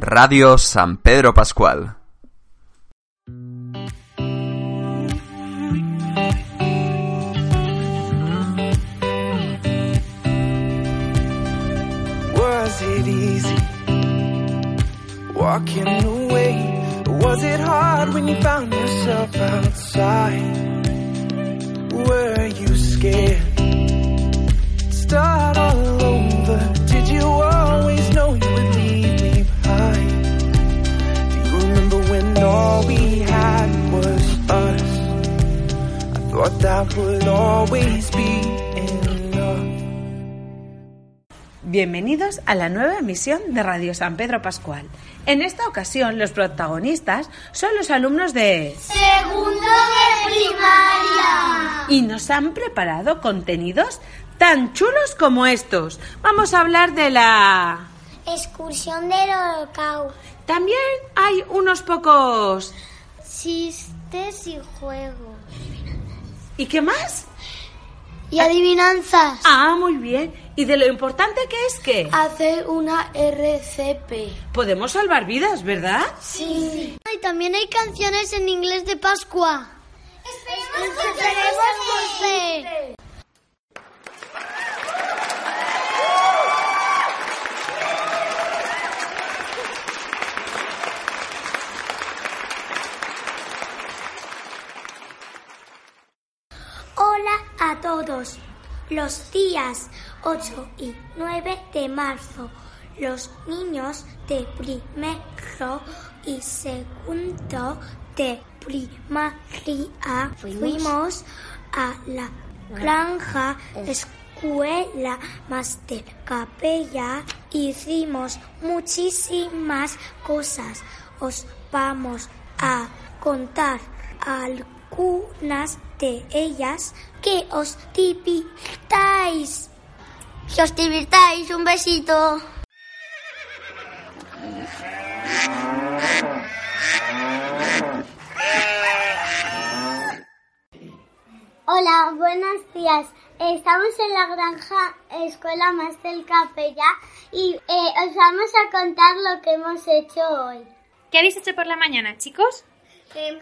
Radio San Pedro Pascual. Bienvenidos a la nueva emisión de Radio San Pedro Pascual. En esta ocasión, los protagonistas son los alumnos de... Segundo de primaria. Y nos han preparado contenidos tan chulos como estos. Vamos a hablar de la... Excursión del Holocausto. También hay unos pocos... Chistes y juegos. ¿Y qué más? Y adivinanzas. Ah, muy bien. ¿Y de lo importante que es que Hacer una RCP. podemos salvar vidas, verdad? Sí. Y también hay canciones en inglés de Pascua. Esperemos que tenemos Hola a todos. Los días 8 y 9 de marzo, los niños de primero y segundo de primaria fuimos a la granja escuela Master Capella. Hicimos muchísimas cosas. Os vamos a contar algunas de ellas que os divirtáis. Que os divirtáis, un besito. Hola, buenos días. Estamos en la granja Escuela Master Capella y eh, os vamos a contar lo que hemos hecho hoy. ¿Qué habéis hecho por la mañana, chicos? Eh,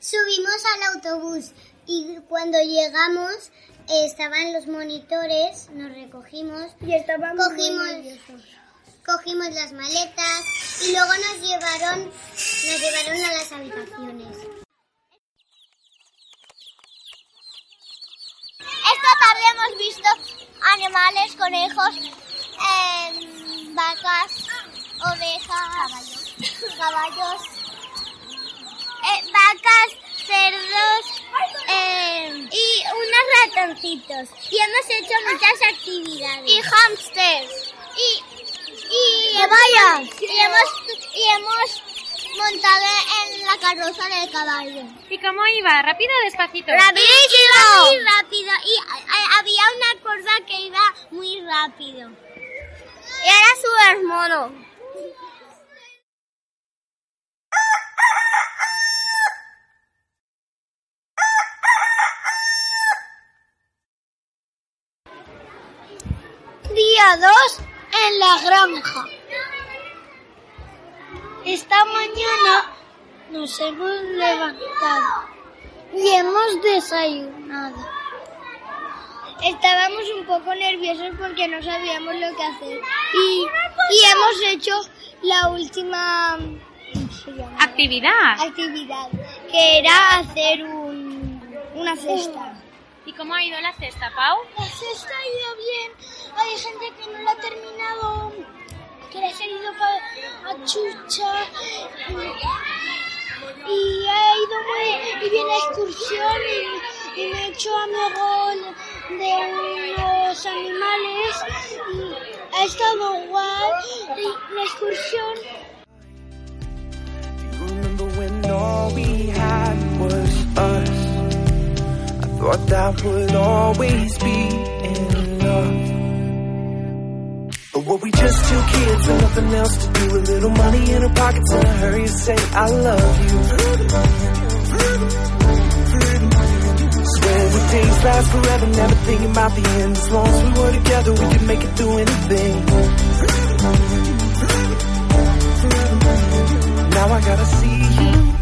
subimos al autobús y cuando llegamos eh, estaban los monitores, nos recogimos y cogimos, cogimos las maletas y luego nos llevaron, nos llevaron a las habitaciones. Esta tarde hemos visto animales, conejos, em, vacas, ovejas, caballos, eh, vacas, cerdos em, y unos ratoncitos. Y hemos hecho muchas actividades. Y hamsters. Y, y, ¡Caballos! y hemos, y hemos montado en la carroza del caballo. ¿Y cómo iba? ¿Rápido o despacito? ¡Rapidísimo! Iba muy rápido y eh, había una cuerda que iba muy rápido. Y era súper mono. 2 en la granja. Esta mañana nos hemos levantado y hemos desayunado. Estábamos un poco nerviosos porque no sabíamos lo que hacer. Y, y hemos hecho la última. Actividad. actividad, que era hacer un, una cesta. ¿Y cómo ha ido la cesta, Pau? La cesta ha ido bien. Hay gente que no la ha terminado, que la ha para a chucha. y vi la excursión y, me he hecho amigo de unos animales y ha estado guay la excursión. Thought that would always be enough. But were we just two kids and nothing else to do? A little money in our pockets and a hurry to say I love you. Swear the days last forever, never thinking about the end. As long as we were together, we could make it through anything. Now I gotta see you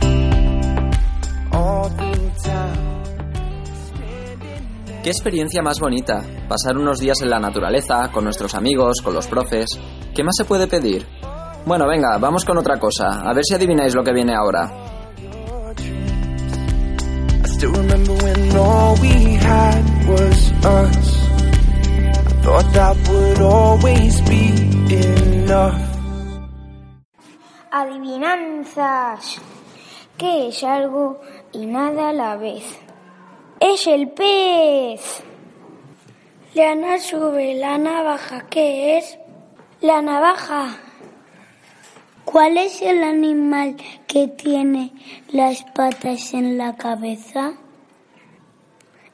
Qué experiencia más bonita, pasar unos días en la naturaleza, con nuestros amigos, con los profes. ¿Qué más se puede pedir? Bueno, venga, vamos con otra cosa, a ver si adivináis lo que viene ahora. Adivinanzas. ¿Qué es algo y nada a la vez? Es el pez. Leana sube la navaja. ¿Qué es? La navaja. ¿Cuál es el animal que tiene las patas en la cabeza?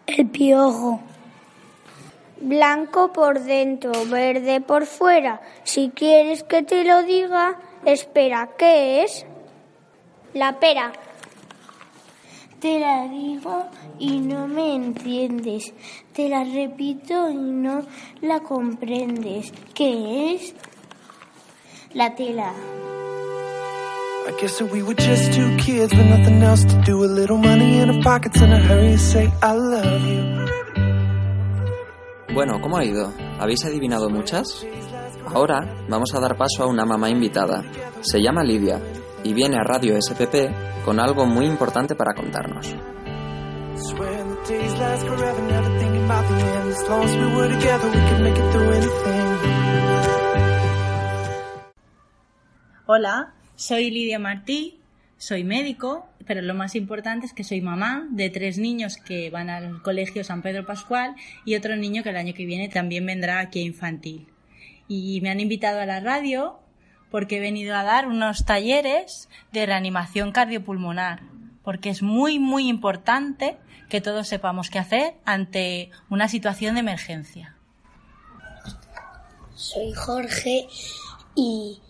El piojo. Blanco por dentro, verde por fuera. Si quieres que te lo diga, espera, ¿qué es? La pera. Te la digo y no me entiendes. Te la repito y no la comprendes. ¿Qué es? La tela. I guess that we were just two kids with nothing else to do. A little money in our pockets and a hurry to say I love you. Bueno, ¿cómo ha ido? ¿Habéis adivinado muchas? Ahora vamos a dar paso a una mamá invitada. Se llama Lidia y viene a Radio SPP con algo muy importante para contarnos. Hola, soy Lidia Martí, soy médico, pero lo más importante es que soy mamá de tres niños que van al colegio San Pedro Pascual y otro niño que el año que viene también vendrá aquí a infantil. Y me han invitado a la radio porque he venido a dar unos talleres de reanimación cardiopulmonar, porque es muy, muy importante que todos sepamos qué hacer ante una situación de emergencia. Soy Jorge y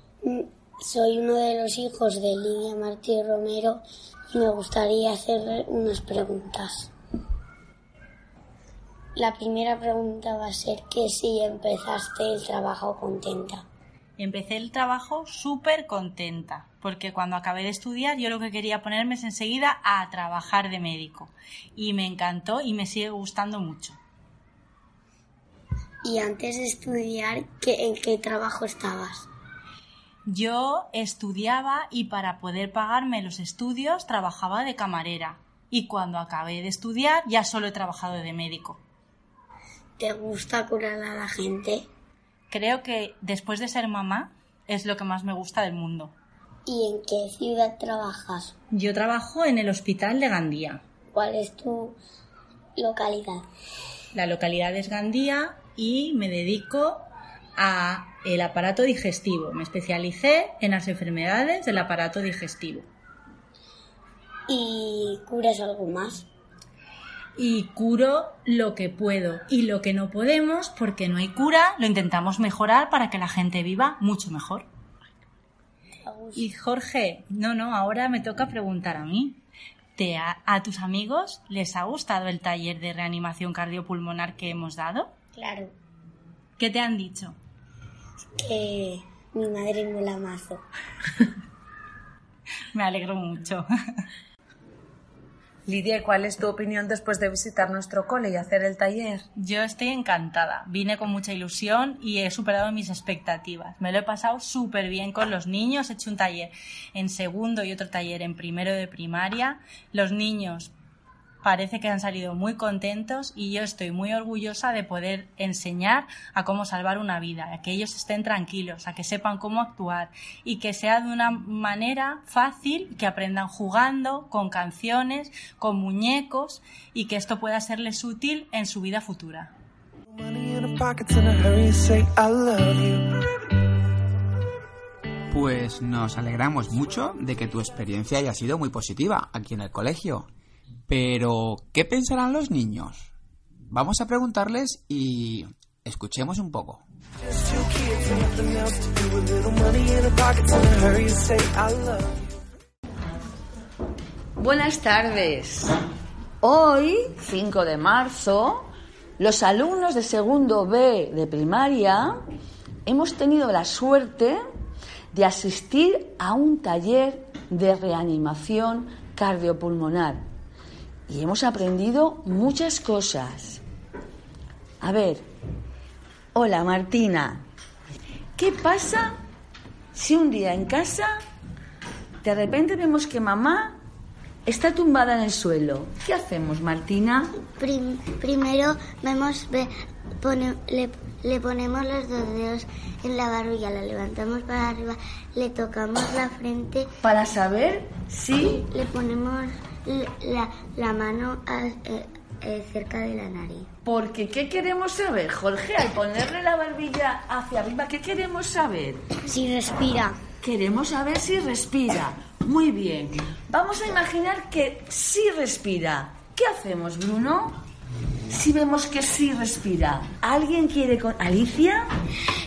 soy uno de los hijos de Lidia Martí Romero y me gustaría hacerle unas preguntas. La primera pregunta va a ser que si empezaste el trabajo contenta. Empecé el trabajo súper contenta, porque cuando acabé de estudiar yo lo que quería ponerme es enseguida a trabajar de médico. Y me encantó y me sigue gustando mucho. Y antes de estudiar, ¿qué- ¿en qué trabajo estabas? Yo estudiaba y para poder pagarme los estudios trabajaba de camarera. Y cuando acabé de estudiar ya solo he trabajado de médico. ¿Te gusta curar a la gente? Creo que después de ser mamá es lo que más me gusta del mundo. ¿Y en qué ciudad trabajas? Yo trabajo en el hospital de Gandía. ¿Cuál es tu localidad? La localidad es Gandía y me dedico a el aparato digestivo. Me especialicé en las enfermedades del aparato digestivo. ¿Y curas algo más? Y curo lo que puedo y lo que no podemos, porque no hay cura, lo intentamos mejorar para que la gente viva mucho mejor. Y Jorge, no, no, ahora me toca preguntar a mí. ¿Te ha- ¿A tus amigos les ha gustado el taller de reanimación cardiopulmonar que hemos dado? Claro, ¿Qué te han dicho? que mi madre mola mazo. Me alegro mucho. Lidia, ¿cuál es tu opinión después de visitar nuestro cole y hacer el taller? Yo estoy encantada. Vine con mucha ilusión y he superado mis expectativas. Me lo he pasado súper bien con los niños. He hecho un taller en segundo y otro taller en primero de primaria. Los niños parece que han salido muy contentos y yo estoy muy orgullosa de poder enseñar a cómo salvar una vida, a que ellos estén tranquilos, a que sepan cómo actuar y que sea de una manera fácil, que aprendan jugando, con canciones, con muñecos y que esto pueda serles útil en su vida futura. Pues nos alegramos mucho de que tu experiencia haya sido muy positiva aquí en el colegio. Pero, ¿qué pensarán los niños? Vamos a preguntarles y escuchemos un poco. Buenas tardes. Hoy, 5 de marzo, los alumnos de segundo B de primaria hemos tenido la suerte de asistir a un taller de reanimación cardiopulmonar y hemos aprendido muchas cosas. A ver, hola Martina, ¿qué pasa si un día en casa de repente vemos que mamá está tumbada en el suelo? ¿Qué hacemos, Martina? Prim- primero vemos, ve- pone- le, le ponemos los dos dedos en la barbilla, la levantamos para arriba, le tocamos la frente. Para saber si... Le ponemos la, la mano a- eh, eh, cerca de la nariz. Porque, ¿qué queremos saber, Jorge? Al ponerle la barbilla hacia arriba, ¿qué queremos saber? Si respira. Queremos saber si respira. Muy bien. Vamos a imaginar que sí respira. ¿Qué hacemos, Bruno? Si vemos que sí respira. ¿Alguien quiere con... ¿Alicia?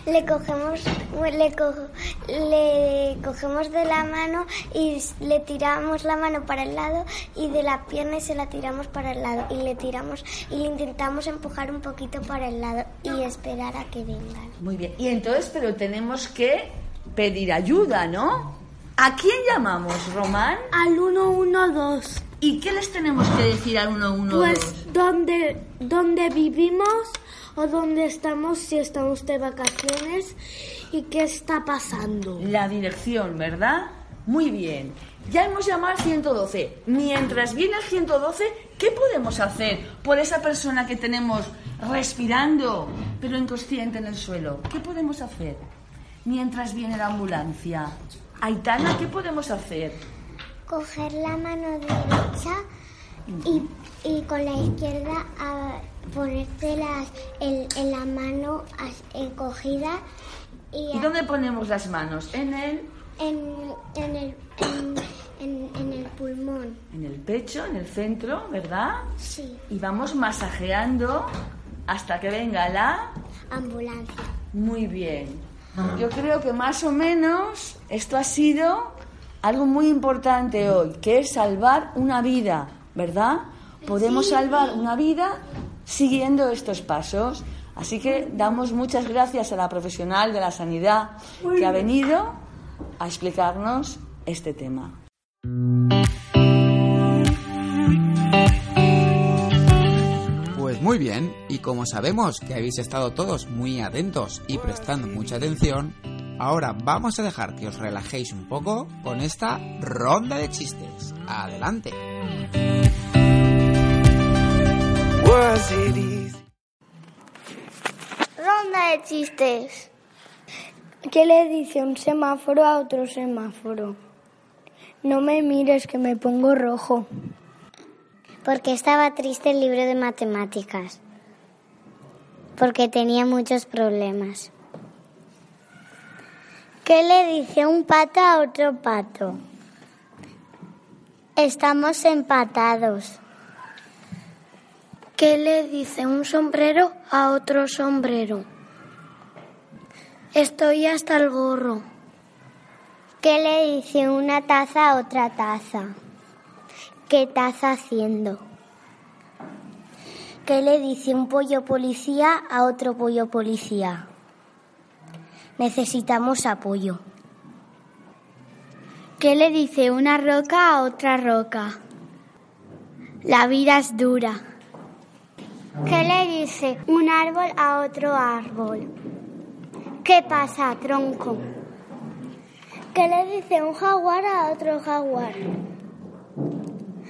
Le cogemos, le, co- le cogemos de la mano y le tiramos la mano para el lado y de la pierna y se la tiramos para el lado y le tiramos y le intentamos empujar un poquito para el lado y esperar a que vengan. Muy bien. Y entonces, pero tenemos que pedir ayuda, ¿no? ¿A quién llamamos, Román? Al 112. ¿Y qué les tenemos que decir al 112? Pues dónde, dónde vivimos o dónde estamos si estamos de vacaciones y qué está pasando. La dirección, ¿verdad? Muy bien. Ya hemos llamado al 112. Mientras viene el 112, ¿qué podemos hacer por esa persona que tenemos respirando, pero inconsciente en el suelo? ¿Qué podemos hacer mientras viene la ambulancia? Aitana, ¿qué podemos hacer? Coger la mano derecha y, y con la izquierda a ponerte las, el- en la mano encogida y, ¿Y a- dónde ponemos las manos? En el, en, en el, en, en- en el pulmón. en el pecho, en el centro, ¿verdad? Sí, Y vamos masajeando hasta que venga la... ambulancia. Muy bien. Yo creo que más o menos esto ha sido algo muy importante hoy, que es salvar una vida, ¿verdad? Podemos salvar una vida siguiendo estos pasos. Así que damos muchas gracias a la profesional de la sanidad que ha venido a explicarnos este tema. Muy bien, y como sabemos que habéis estado todos muy atentos y prestando mucha atención, ahora vamos a dejar que os relajéis un poco con esta ronda de chistes. Adelante. Ronda de chistes. ¿Qué le dice un semáforo a otro semáforo? No me mires que me pongo rojo. Porque estaba triste el libro de matemáticas. Porque tenía muchos problemas. ¿Qué le dice un pato a otro pato? Estamos empatados. ¿Qué le dice un sombrero a otro sombrero? Estoy hasta el gorro. ¿Qué le dice una taza a otra taza? ¿Qué taza haciendo? ¿Qué le dice un pollo policía a otro pollo policía? Necesitamos apoyo. ¿Qué le dice una roca a otra roca? La vida es dura. ¿Qué le dice un árbol a otro árbol? ¿Qué pasa, tronco? ¿Qué le dice un jaguar a otro jaguar?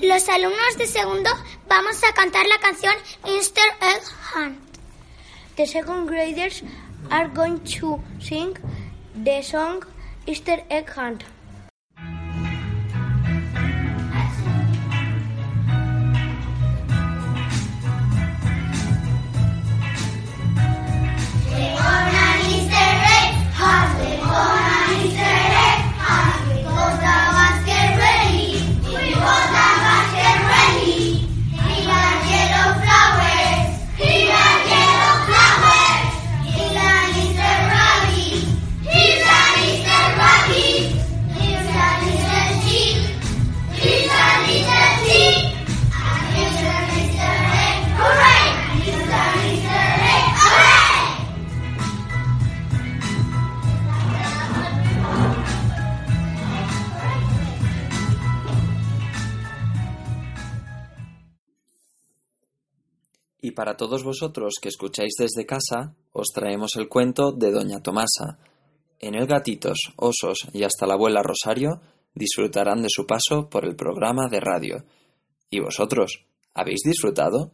Los alumnos de segundo vamos a cantar la canción Easter Egg Hunt. The second graders are going to sing the song Easter Egg Hunt. Para todos vosotros que escucháis desde casa, os traemos el cuento de Doña Tomasa. En el gatitos, osos y hasta la abuela Rosario disfrutarán de su paso por el programa de radio. ¿Y vosotros? ¿Habéis disfrutado?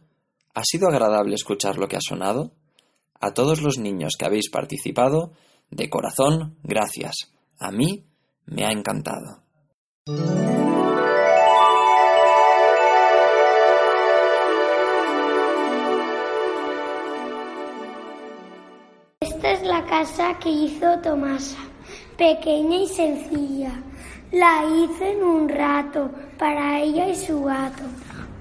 ¿Ha sido agradable escuchar lo que ha sonado? A todos los niños que habéis participado, de corazón, gracias. A mí me ha encantado. Casa que hizo Tomasa, pequeña y sencilla. La hice en un rato para ella y su gato.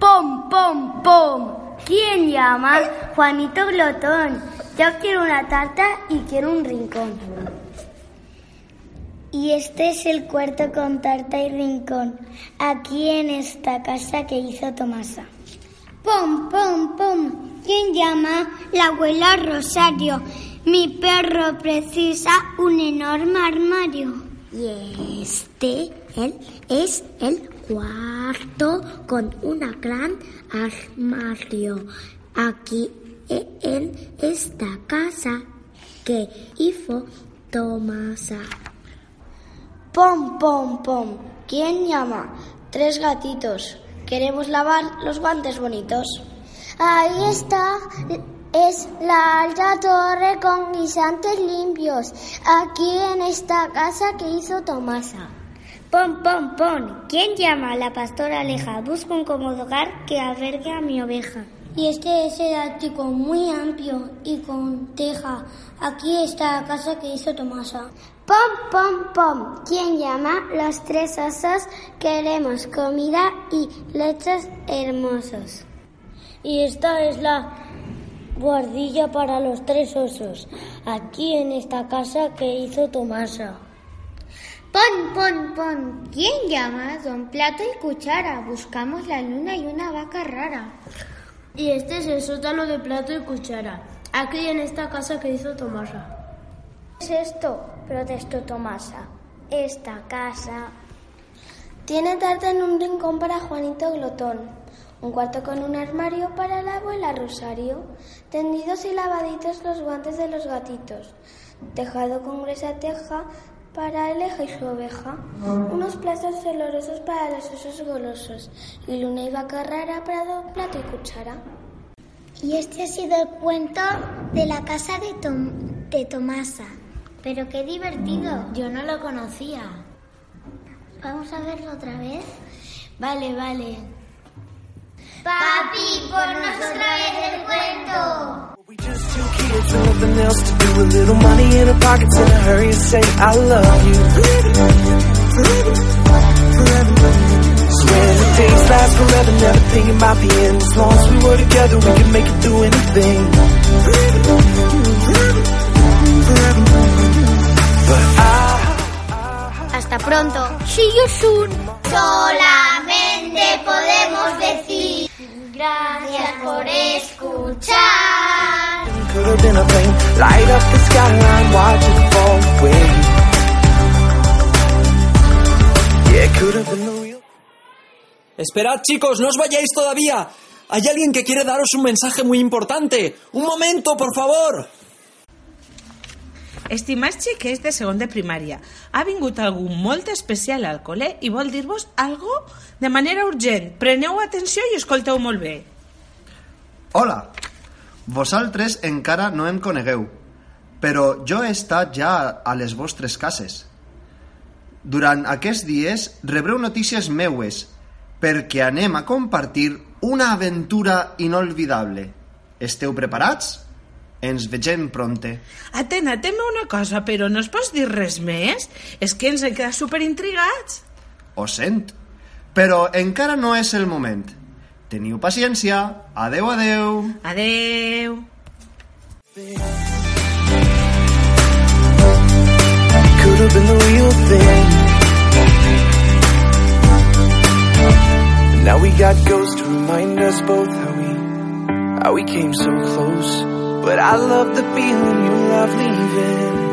¡Pom, pom, pom! ¿Quién llama? Juanito Glotón. Yo quiero una tarta y quiero un rincón. Y este es el cuarto con tarta y rincón, aquí en esta casa que hizo Tomasa. ¡Pom, pom, pom! ¿Quién llama? La abuela Rosario. Mi perro precisa un enorme armario. Y este él, es el cuarto con una gran armario. Aquí e- en esta casa que hizo Tomasa. Pom, pom, pom. ¿Quién llama? Tres gatitos. Queremos lavar los guantes bonitos. Ahí está. Es la alta torre con guisantes limpios. Aquí en esta casa que hizo Tomasa. Pom, pom, pom. ¿Quién llama? La pastora Aleja. Busco un cómodo hogar que albergue a mi oveja. Y este es el ático muy amplio y con teja. Aquí está la casa que hizo Tomasa. Pom, pom, pom. ¿Quién llama? Los tres osos queremos comida y lechos hermosos. Y esta es la guardilla para los tres osos, aquí en esta casa que hizo Tomasa. Pon, pon, pon. ¿Quién llama? Don Plato y Cuchara. Buscamos la luna y una vaca rara. Y este es el sótano de Plato y Cuchara, aquí en esta casa que hizo Tomasa. ¿Qué es esto? protestó Tomasa. Esta casa. Tiene tarta en un rincón para Juanito Glotón, un cuarto con un armario para la abuela Rosario, tendidos y lavaditos los guantes de los gatitos, tejado con gruesa teja para el eje y su oveja, unos platos olorosos para los osos golosos y luna y vaca rara para don plato y cuchara. Y este ha sido el cuento de la casa de, Tom- de Tomasa. Pero qué divertido. Yo no lo conocía. ¿Vamos a verlo otra vez? Vale, vale. Papi, ponnos otra vez el cuento. We just two kids nothing else to do. A little money in our pockets in a hurry to say I love you. Swear the days last forever, never thinking about the end. As long as we were together, we could make it through anything. But I Hasta pronto. See you soon. Solamente podemos decir gracias por escuchar. could have been a plane. Light up the skyline, watch it fall away. Yeah, it could have been the real. Esperad, chicos, no os vayáis todavía. Hay alguien que quiere daros un mensaje muy importante. Un momento, por favor. Estimats xiquets de segon de primària, ha vingut algú molt especial al col·le i vol dir-vos algo de manera urgent. Preneu atenció i escolteu molt bé. Hola! Vosaltres encara no em conegueu, però jo he estat ja a les vostres cases. Durant aquests dies rebreu notícies meues perquè anem a compartir una aventura inolvidable. Esteu preparats? Ens vegem pronte. Atent, atent una cosa, però no es pots dir res més? És que ens hem quedat superintrigats. Ho sent, però encara no és el moment. Teniu paciència. Adeu, adeu. Adeu. Could have been the real thing. And now we got ghosts to remind us both how we, how we came so close. But I love the feeling you love leaving.